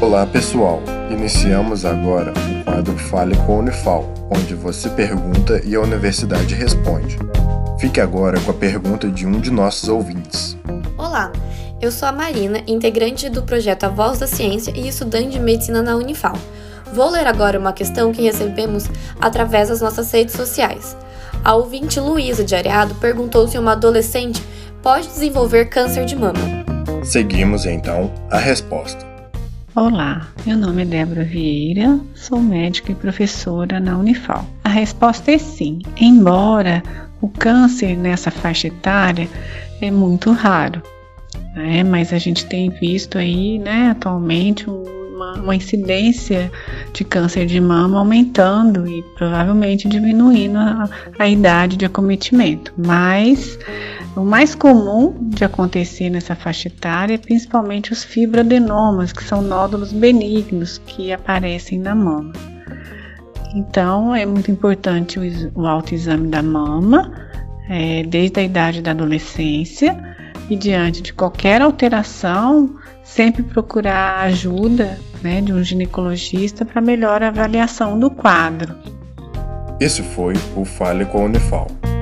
Olá pessoal, iniciamos agora o quadro Fale com a Unifal, onde você pergunta e a universidade responde. Fique agora com a pergunta de um de nossos ouvintes. Olá, eu sou a Marina, integrante do projeto A Voz da Ciência e estudante de medicina na Unifal. Vou ler agora uma questão que recebemos através das nossas redes sociais. A ouvinte Luísa de Areado perguntou se uma adolescente pode desenvolver câncer de mama. Seguimos então a resposta. Olá, meu nome é Débora Vieira, sou médica e professora na Unifal. A resposta é sim, embora o câncer nessa faixa etária é muito raro, né? mas a gente tem visto aí, né, atualmente um uma, uma incidência de câncer de mama aumentando e provavelmente diminuindo a, a idade de acometimento. Mas o mais comum de acontecer nessa faixa etária é principalmente os fibroadenomas, que são nódulos benignos que aparecem na mama. Então, é muito importante o, autoexame da mama, é, desde a idade da adolescência, e diante de qualquer alteração, sempre procurar ajuda né, de um ginecologista para melhor avaliação do quadro. Esse foi o Fale com a Unifal.